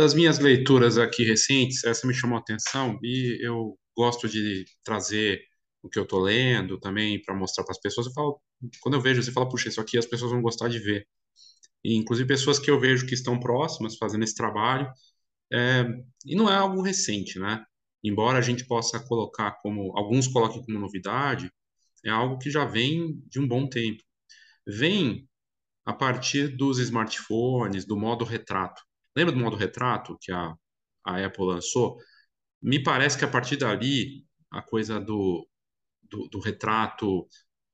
Das minhas leituras aqui recentes, essa me chamou a atenção e eu gosto de trazer o que eu estou lendo também para mostrar para as pessoas. Eu falo, quando eu vejo, você fala, puxa, isso aqui as pessoas vão gostar de ver. E, inclusive pessoas que eu vejo que estão próximas fazendo esse trabalho. É, e não é algo recente, né? Embora a gente possa colocar como, alguns coloquem como novidade, é algo que já vem de um bom tempo. Vem a partir dos smartphones, do modo retrato. Lembra do modo retrato que a, a Apple lançou? Me parece que a partir dali, a coisa do, do, do retrato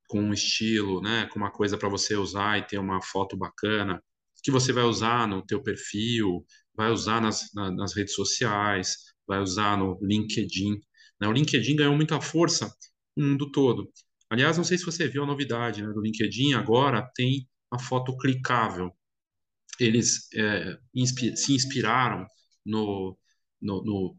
com um estilo, né, com uma coisa para você usar e ter uma foto bacana, que você vai usar no teu perfil, vai usar nas, na, nas redes sociais, vai usar no LinkedIn. Né? O LinkedIn ganhou muita força no mundo todo. Aliás, não sei se você viu a novidade né, do LinkedIn, agora tem a foto clicável. Eles é, inspi se inspiraram no, no, no,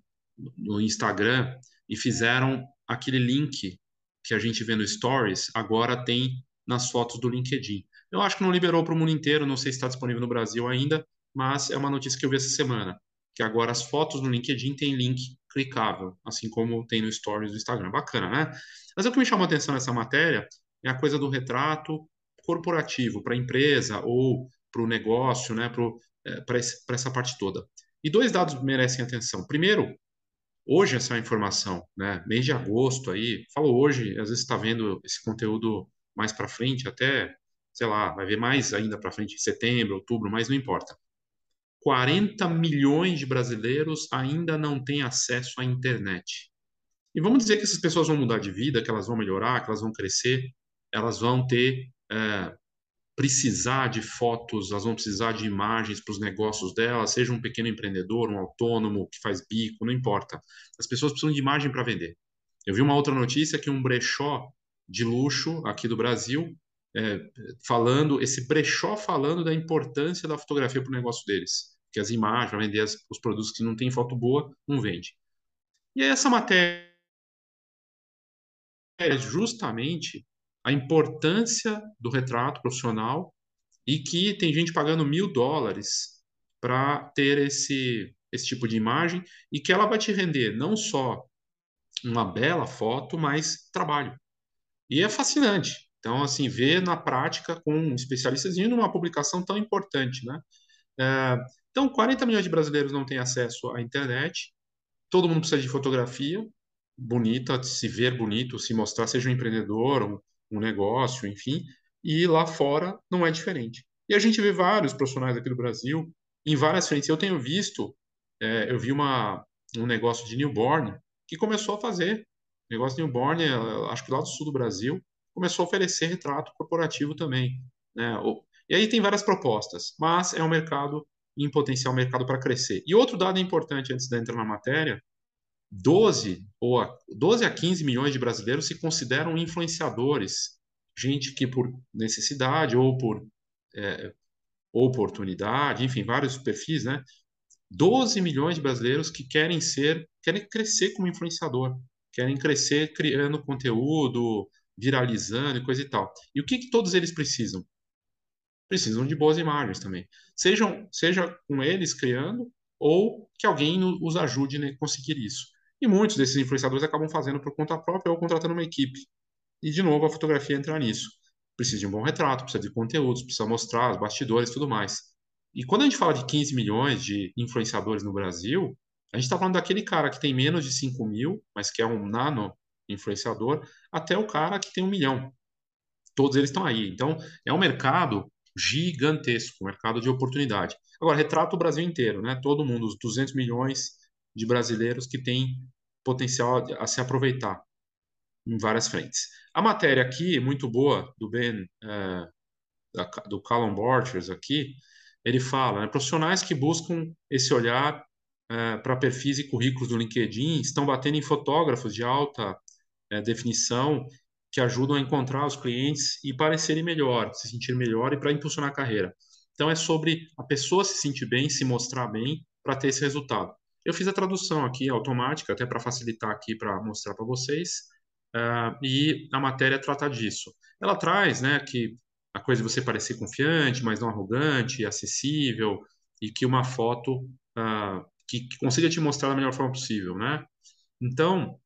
no Instagram e fizeram aquele link que a gente vê no Stories, agora tem nas fotos do LinkedIn. Eu acho que não liberou para o mundo inteiro, não sei se está disponível no Brasil ainda, mas é uma notícia que eu vi essa semana, que agora as fotos no LinkedIn têm link clicável, assim como tem no Stories do Instagram. Bacana, né? Mas o que me chamou a atenção nessa matéria é a coisa do retrato corporativo para a empresa ou para o negócio, né, para é, essa parte toda. E dois dados merecem atenção. Primeiro, hoje essa informação, né? Mês de agosto aí, falo hoje, às vezes está vendo esse conteúdo mais para frente, até, sei lá, vai ver mais ainda para frente, setembro, outubro, mas não importa. 40 milhões de brasileiros ainda não têm acesso à internet. E vamos dizer que essas pessoas vão mudar de vida, que elas vão melhorar, que elas vão crescer, elas vão ter é, precisar de fotos, elas vão precisar de imagens para os negócios delas, seja um pequeno empreendedor, um autônomo que faz bico, não importa. As pessoas precisam de imagem para vender. Eu vi uma outra notícia que um brechó de luxo aqui do Brasil é, falando, esse brechó falando da importância da fotografia para o negócio deles, que as imagens para vender as, os produtos que não tem foto boa não vende. E essa matéria é justamente a importância do retrato profissional e que tem gente pagando mil dólares para ter esse, esse tipo de imagem e que ela vai te render não só uma bela foto, mas trabalho. E é fascinante. Então, assim, ver na prática com especialistas em uma publicação tão importante, né? É, então, 40 milhões de brasileiros não têm acesso à internet, todo mundo precisa de fotografia bonita, se ver bonito, se mostrar, seja um empreendedor, um, um negócio, enfim, e lá fora não é diferente. E a gente vê vários profissionais aqui do Brasil em várias frentes. Eu tenho visto, é, eu vi uma, um negócio de newborn que começou a fazer, negócio de newborn, é, acho que lá do sul do Brasil, começou a oferecer retrato corporativo também. Né? E aí tem várias propostas, mas é um mercado em potencial mercado para crescer. E outro dado importante antes de entrar na matéria 12 ou a, 12 a 15 milhões de brasileiros se consideram influenciadores, gente que por necessidade ou por é, oportunidade, enfim, vários perfis, né? 12 milhões de brasileiros que querem ser, querem crescer como influenciador, querem crescer criando conteúdo, viralizando e coisa e tal. E o que, que todos eles precisam? Precisam de boas imagens também. Sejam, seja com eles criando ou que alguém os ajude a conseguir isso. E muitos desses influenciadores acabam fazendo por conta própria ou contratando uma equipe. E, de novo, a fotografia entra nisso. Precisa de um bom retrato, precisa de conteúdos, precisa mostrar os bastidores tudo mais. E quando a gente fala de 15 milhões de influenciadores no Brasil, a gente está falando daquele cara que tem menos de 5 mil, mas que é um nano influenciador, até o cara que tem um milhão. Todos eles estão aí. Então, é um mercado gigantesco, um mercado de oportunidade. Agora, retrata o Brasil inteiro, né? Todo mundo, os 200 milhões de brasileiros que têm potencial a se aproveitar em várias frentes. A matéria aqui, muito boa, do Ben, é, do Callum Borchers aqui, ele fala, né, profissionais que buscam esse olhar é, para perfis e currículos do LinkedIn estão batendo em fotógrafos de alta é, definição que ajudam a encontrar os clientes e parecerem melhor, se sentir melhor e para impulsionar a carreira. Então é sobre a pessoa se sentir bem, se mostrar bem para ter esse resultado. Eu fiz a tradução aqui automática, até para facilitar aqui para mostrar para vocês, uh, e a matéria trata disso. Ela traz né, que a coisa de você parecer confiante, mas não arrogante, acessível, e que uma foto uh, que, que, consiga te mostrar da melhor forma possível, né? Então,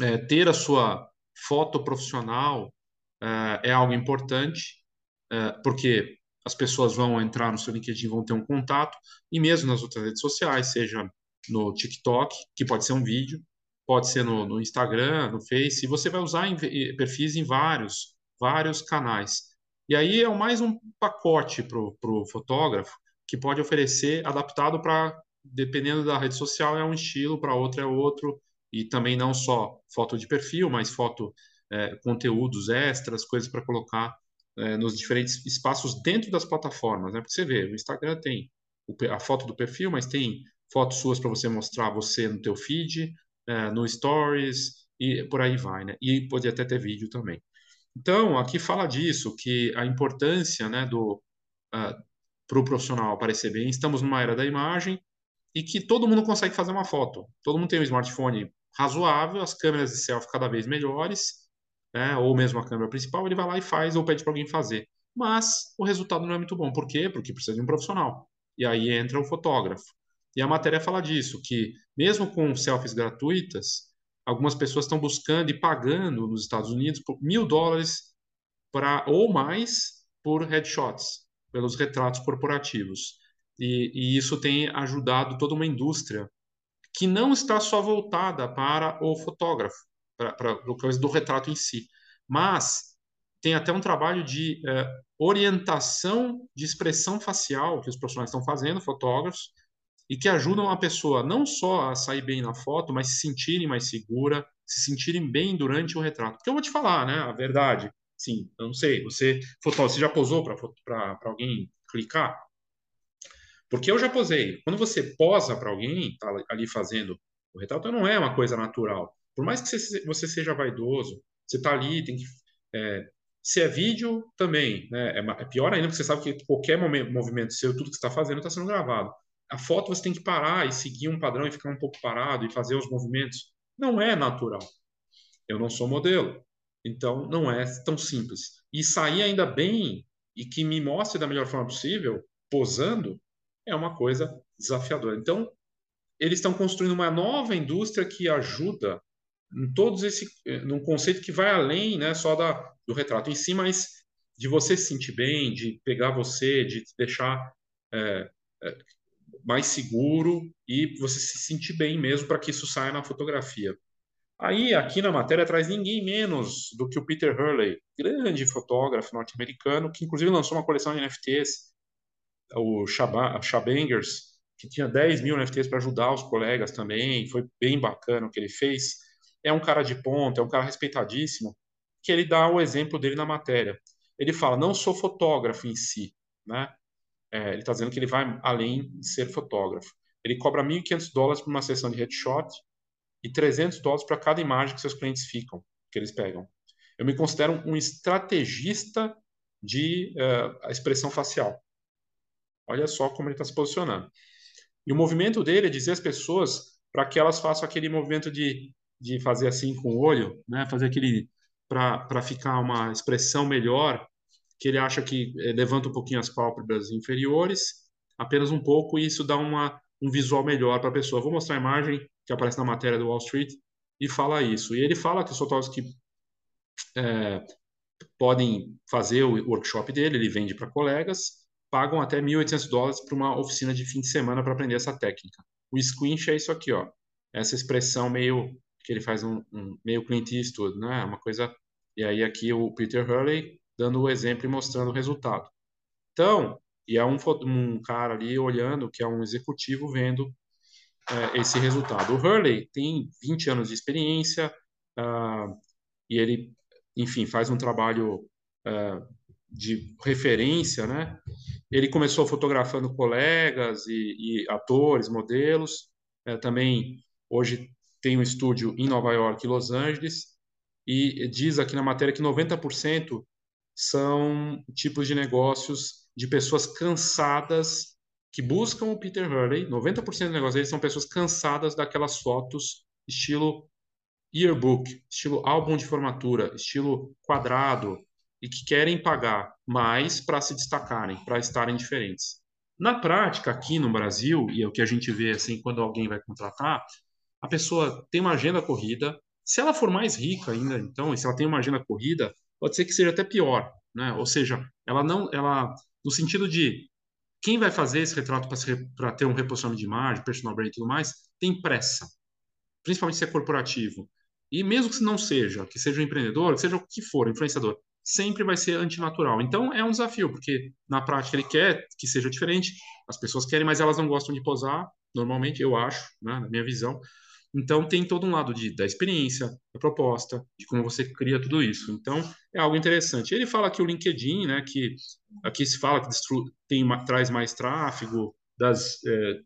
é, ter a sua foto profissional é, é algo importante, é, porque as pessoas vão entrar no seu LinkedIn, vão ter um contato, e mesmo nas outras redes sociais, seja no TikTok, que pode ser um vídeo, pode ser no, no Instagram, no Face, e você vai usar em, perfis em vários, vários canais. E aí é mais um pacote para o fotógrafo que pode oferecer adaptado para, dependendo da rede social, é um estilo, para outra é outro, e também não só foto de perfil, mas foto, é, conteúdos extras, coisas para colocar é, nos diferentes espaços dentro das plataformas. Né? Porque você vê, o Instagram tem a foto do perfil, mas tem fotos suas para você mostrar você no teu feed, é, no Stories e por aí vai, né? E pode até ter vídeo também. Então, aqui fala disso, que a importância né, do uh, ah, para o profissional aparecer bem. Estamos numa era da imagem e que todo mundo consegue fazer uma foto. Todo mundo tem um smartphone razoável, as câmeras de selfie cada vez melhores, né, ou mesmo a câmera principal, ele vai lá e faz ou pede para alguém fazer. Mas o resultado não é muito bom. Por quê? Porque precisa de um profissional. E aí entra o fotógrafo. E a matéria fala disso, que mesmo com selfies gratuitas, algumas pessoas estão buscando e pagando nos Estados Unidos mil dólares para ou mais por headshots, pelos retratos corporativos. E, e, isso tem ajudado toda uma indústria que não está só voltada para o fotógrafo, para, o do retrato em si, mas tem até um trabalho de eh, orientação de expressão facial que os profissionais estão fazendo, fotógrafos, e que ajudam a pessoa não só a sair bem na foto, mas se sentirem mais segura, se sentirem bem durante o retrato. Porque eu vou te falar, né, a verdade. Sim, eu não sei, você, fotógrafo, você já posou para alguém clicar? Porque eu já posei. Quando você posa para alguém, tá ali fazendo o retrato, não é uma coisa natural. Por mais que você seja vaidoso, você está ali, tem que. É, se é vídeo, também. Né? É, é, pior ainda, porque você sabe que qualquer movimento seu, tudo que você está fazendo, está sendo gravado a foto você tem que parar e seguir um padrão e ficar um pouco parado e fazer os movimentos. Não é natural. Eu não sou modelo. Então, não é tão simples. E sair ainda bem e que me mostre da melhor forma possível, posando, é uma coisa desafiadora. Então, eles estão construindo uma nova indústria que ajuda em todos esse num conceito que vai além, né, só da, do retrato em si, mas de você se sentir bem, de pegar você, de deixar é, é, mais seguro e você se sentir bem mesmo para que isso saia na fotografia. Aí, aqui na matéria, traz ninguém menos do que o Peter Hurley, grande fotógrafo norte-americano, que inclusive lançou uma coleção de NFTs, o Shabangers, que tinha 10 mil NFTs para ajudar os colegas também, foi bem bacana o que ele fez. É um cara de ponta, é um cara respeitadíssimo, que ele dá o exemplo dele na matéria. Ele fala, não sou fotógrafo em si, né? É, ele está dizendo que ele vai além de ser fotógrafo. Ele cobra 1.500 dólares por uma sessão de headshot e 300 dólares para cada imagem que seus clientes ficam, que eles pegam. Eu me considero um estrategista de uh, expressão facial. Olha só como ele está se posicionando. E o movimento dele é dizer às pessoas para que elas façam aquele movimento de, de fazer assim com o olho, né? fazer aquele para ficar uma expressão melhor que ele acha que é, levanta um pouquinho as pálpebras inferiores, apenas um pouco, e isso dá uma, um visual melhor para a pessoa. Vou mostrar a imagem que aparece na matéria do Wall Street e fala isso. E ele fala que os fotógrafos que é, podem fazer o workshop dele, ele vende para colegas, pagam até 1.800 dólares para uma oficina de fim de semana para aprender essa técnica. O squinch é isso aqui, ó. Essa expressão meio que ele faz um, um meio Clint Eastwood, né? Uma coisa. E aí aqui o Peter Hurley dando o exemplo e mostrando o resultado. Então, e é um, um cara ali olhando, que é um executivo, vendo é, esse resultado. O Hurley tem 20 anos de experiência uh, e ele, enfim, faz um trabalho uh, de referência, né? Ele começou fotografando colegas e, e atores, modelos. É, também hoje tem um estúdio em Nova York e Los Angeles. E diz aqui na matéria que 90% são tipos de negócios de pessoas cansadas que buscam o Peter Hurley. 90% dos negócios deles são pessoas cansadas daquelas fotos estilo yearbook, estilo álbum de formatura, estilo quadrado e que querem pagar mais para se destacarem, para estarem diferentes. Na prática, aqui no Brasil, e é o que a gente vê assim, quando alguém vai contratar, a pessoa tem uma agenda corrida. Se ela for mais rica ainda, então, e se ela tem uma agenda corrida, pode ser que seja até pior, né? Ou seja, ela não, ela, no sentido de quem vai fazer esse retrato para ter um reposicionamento de imagem, personal brand e tudo mais, tem pressa, principalmente se é corporativo. E mesmo que não seja, que seja um empreendedor, que seja o que for, influenciador, sempre vai ser antinatural. Então é um desafio, porque na prática ele quer que seja diferente, as pessoas querem, mas elas não gostam de posar, normalmente, eu acho, né, na minha visão. Então tem todo um lado de, da experiência, da proposta, de como você cria tudo isso. Então é algo interessante. Ele fala que o LinkedIn, né, que aqui se fala que tem, traz mais tráfego, das, é,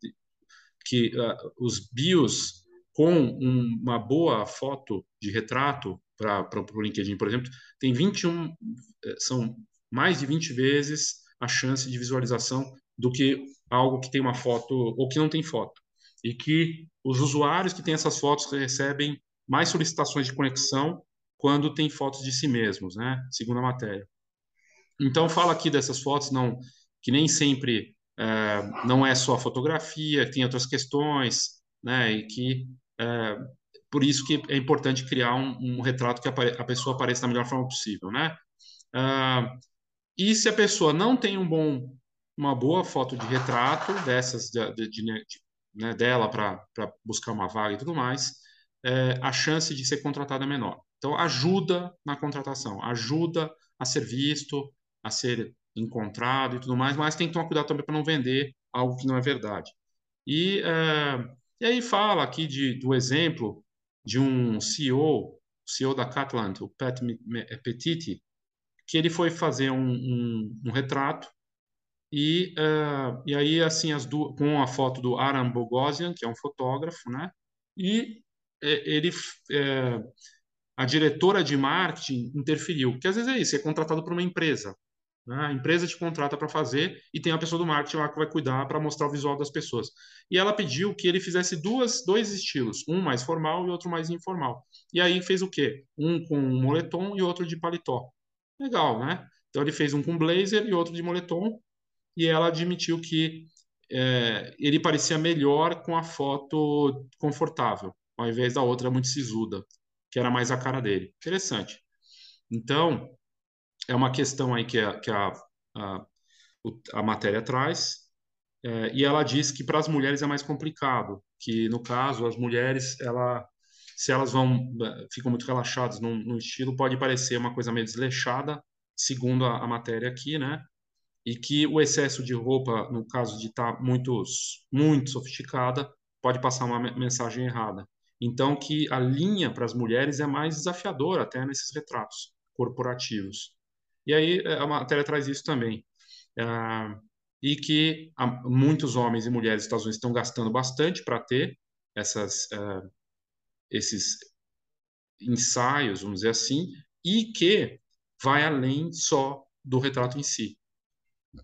que uh, os bios com um, uma boa foto de retrato para o LinkedIn, por exemplo, tem 21, eh, são mais de 20 vezes a chance de visualização do que algo que tem uma foto ou que não tem foto. E que os usuários que têm essas fotos recebem mais solicitações de conexão quando tem fotos de si mesmos, né? Segundo a matéria. Então fala aqui dessas fotos não que nem sempre é, não é só fotografia, tem outras questões, né? E que é, por isso que é importante criar um, um retrato que a pessoa apareça da melhor forma possível, né? Ah, e se a pessoa não tem um bom, uma boa foto de retrato dessas de, de, de, né, dela para buscar uma vaga e tudo mais, é, a chance de ser contratada é menor. Então ajuda na contratação, ajuda a ser visto, a ser encontrado e tudo mais, mas tem que tomar cuidado também para não vender algo que não é verdade. E, é, e aí fala aqui de, do exemplo de um CEO, CEO da Catalant, o Pat Petiti, que ele foi fazer um, um, um retrato e, uh, e aí assim as duas, com a foto do Aram Bogosian, que é um fotógrafo, né? E ele é, a diretora de marketing interferiu, porque às vezes é isso, é contratado por uma empresa. Né? A empresa te contrata para fazer e tem a pessoa do marketing lá que vai cuidar para mostrar o visual das pessoas. E ela pediu que ele fizesse duas, dois estilos, um mais formal e outro mais informal. E aí fez o quê? Um com moletom e outro de paletó. Legal, né? Então ele fez um com blazer e outro de moletom. E ela admitiu que é, ele parecia melhor com a foto confortável, ao invés da outra muito sisuda, que era mais a cara dele. Interessante. Então, é uma questão aí que a, que a, a, a matéria traz, é, e ela diz que para as mulheres é mais complicado, que no caso as mulheres, ela, se elas vão é, ficam muito relaxadas no, no estilo, pode parecer uma coisa meio desleixada, segundo a, a, matéria aqui, né? E que o excesso de roupa, no caso de estar tá muito, muito sofisticada, pode passar uma mensagem errada. Então, que a linha para as mulheres é mais desafiadora até nesses retratos corporativos. E aí é, a matéria traz isso também. Ah, e que muitos homens e mulheres dos Estados Unidos estão gastando bastante para ter essas, uh, esses ensaios, vamos dizer assim, e que vai além só do retrato em si.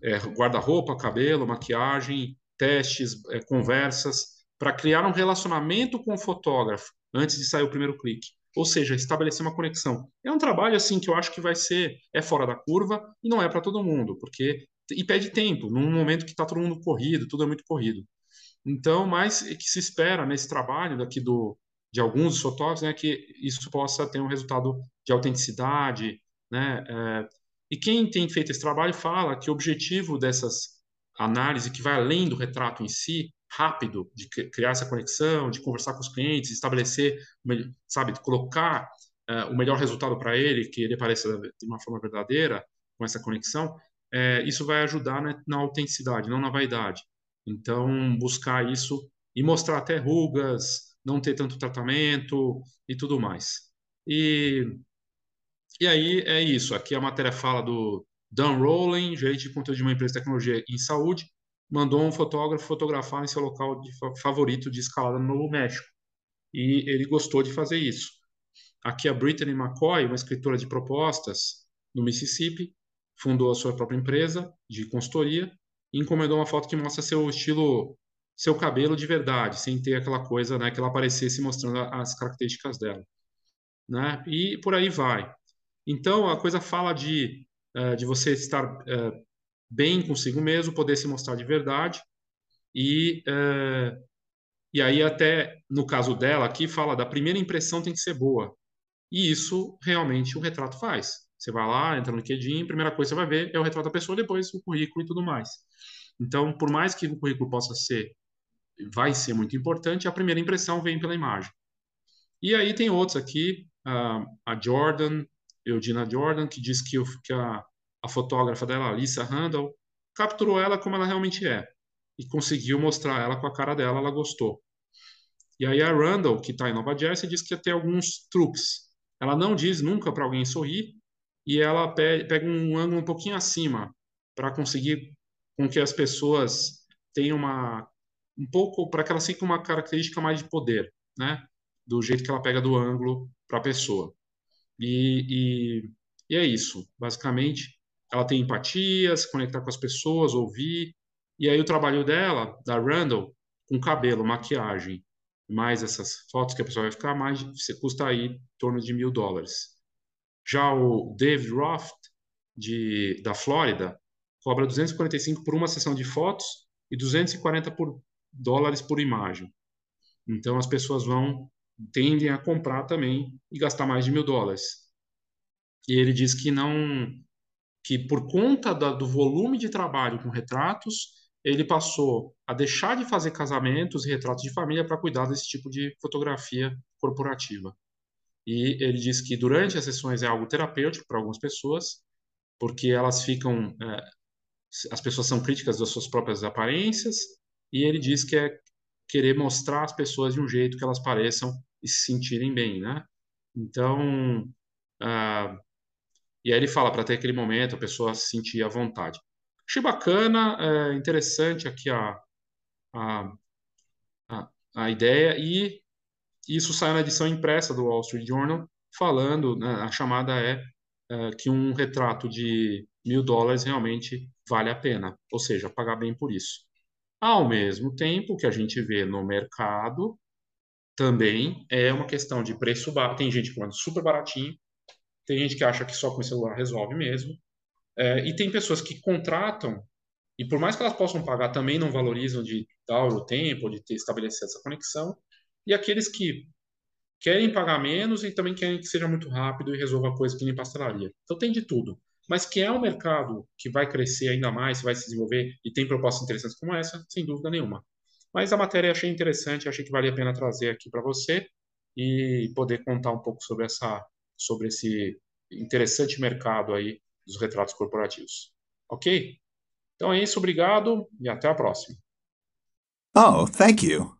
É, Guarda-roupa, cabelo, maquiagem, testes, é, conversas, para criar um relacionamento com o fotógrafo antes de sair o primeiro clique ou seja, estabelecer uma conexão. É um trabalho assim que eu acho que vai ser é fora da curva e não é para todo mundo, porque e pede tempo, num momento que está todo mundo corrido, tudo é muito corrido. Então, mas que se espera nesse trabalho daqui do de alguns fotógrafos, né, que isso possa ter um resultado de autenticidade, né? É, e quem tem feito esse trabalho fala que o objetivo dessas análises que vai além do retrato em si rápido de criar essa conexão, de conversar com os clientes, estabelecer, sabe, colocar uh, o melhor resultado para ele, que ele apareça de uma forma verdadeira, com essa conexão, é, isso vai ajudar na, na autenticidade, não na vaidade. Então, buscar isso e mostrar até rugas, não ter tanto tratamento e tudo mais. E, e aí é isso. Aqui a matéria fala do Dan Rowling, gerente de conteúdo de uma empresa de tecnologia em saúde, mandou um fotógrafo fotografar em seu local de favorito de escalada no Novo México. E ele gostou de fazer isso. Aqui a Brittany McCoy, uma escritora de propostas no Mississippi, fundou a sua própria empresa de consultoria e encomendou uma foto que mostra seu estilo, seu cabelo de verdade, sem ter aquela coisa, né, que ela aparecesse mostrando as características dela, né? E por aí vai. Então a coisa fala de uh, de você estar uh, bem consigo mesmo, poder se mostrar de verdade. E, é, e aí, até no caso dela aqui, fala da primeira impressão tem que ser boa. E isso realmente o retrato faz. Você vai lá, entra no LinkedIn, primeira coisa que você vai ver é o retrato da pessoa, depois o currículo e tudo mais. Então, por mais que o currículo possa ser, vai ser muito importante, a primeira impressão vem pela imagem. E aí tem outros aqui, a Jordan, Eudina Jordan, que diz que, que a, a fotógrafa dela, Lisa Randall, capturou ela como ela realmente é e conseguiu mostrar ela com a cara dela, ela gostou. E aí a Randall, que está em Nova Jersey, diz que tem alguns truques. Ela não diz nunca para alguém sorrir e ela pega um ângulo um pouquinho acima para conseguir com que as pessoas tenham uma um pouco para que ela fique uma característica mais de poder, né? Do jeito que ela pega do ângulo para a pessoa. E, e, e, é isso, basicamente. Ela tem empatia, se conectar com as pessoas, ouvir. E aí o trabalho dela, da Randall, com cabelo, maquiagem, mais essas fotos que a pessoa vai ficar, mais você custa aí em torno de mil dólares. Já o David Roth, de, da Flórida, cobra 245 por uma sessão de fotos e 240 por dólares por imagem. Então as pessoas vão tendem a comprar também e gastar mais de mil dólares. E ele diz que não, que por conta da, do volume de trabalho com retratos, ele passou a deixar de fazer casamentos e retratos de família para cuidar desse tipo de fotografia corporativa. E ele diz que durante as sessões é algo terapêutico para algumas pessoas, porque elas ficam, é, as pessoas são críticas das suas próprias aparências, e ele diz que é querer mostrar às pessoas de um jeito que elas pareçam e se sentirem bem, né? Então, ah, e aí ele fala para ter aquele momento a pessoa se sentir à vontade. Achei bacana, é, interessante aqui a, a, a, a, ideia e isso sai na edição impressa do Wall Street Journal falando, né, a chamada é, é que um retrato de mil dólares realmente vale a pena, ou seja, pagar bem por isso. Ao mesmo tempo que a gente vê no mercado também é uma questão de preço baixo. Tem gente que manda super baratinho, tem gente que acha que só com o celular resolve mesmo. É, e tem pessoas que contratam, e por mais que elas possam pagar, também não valorizam de dar o tempo, de ter estabelecido essa conexão. E aqueles que querem pagar menos e também querem que seja muito rápido e resolva a coisa que nem pastelaria. Então tem de tudo. Mas que é um mercado que vai crescer ainda mais, vai se desenvolver e tem propostas interessantes como essa, sem dúvida nenhuma. Mas a matéria achei interessante, achei que valia a pena trazer aqui para você e poder contar um pouco sobre essa sobre esse interessante mercado aí dos retratos corporativos. OK? Então é isso, obrigado e até a próxima. Oh, thank you.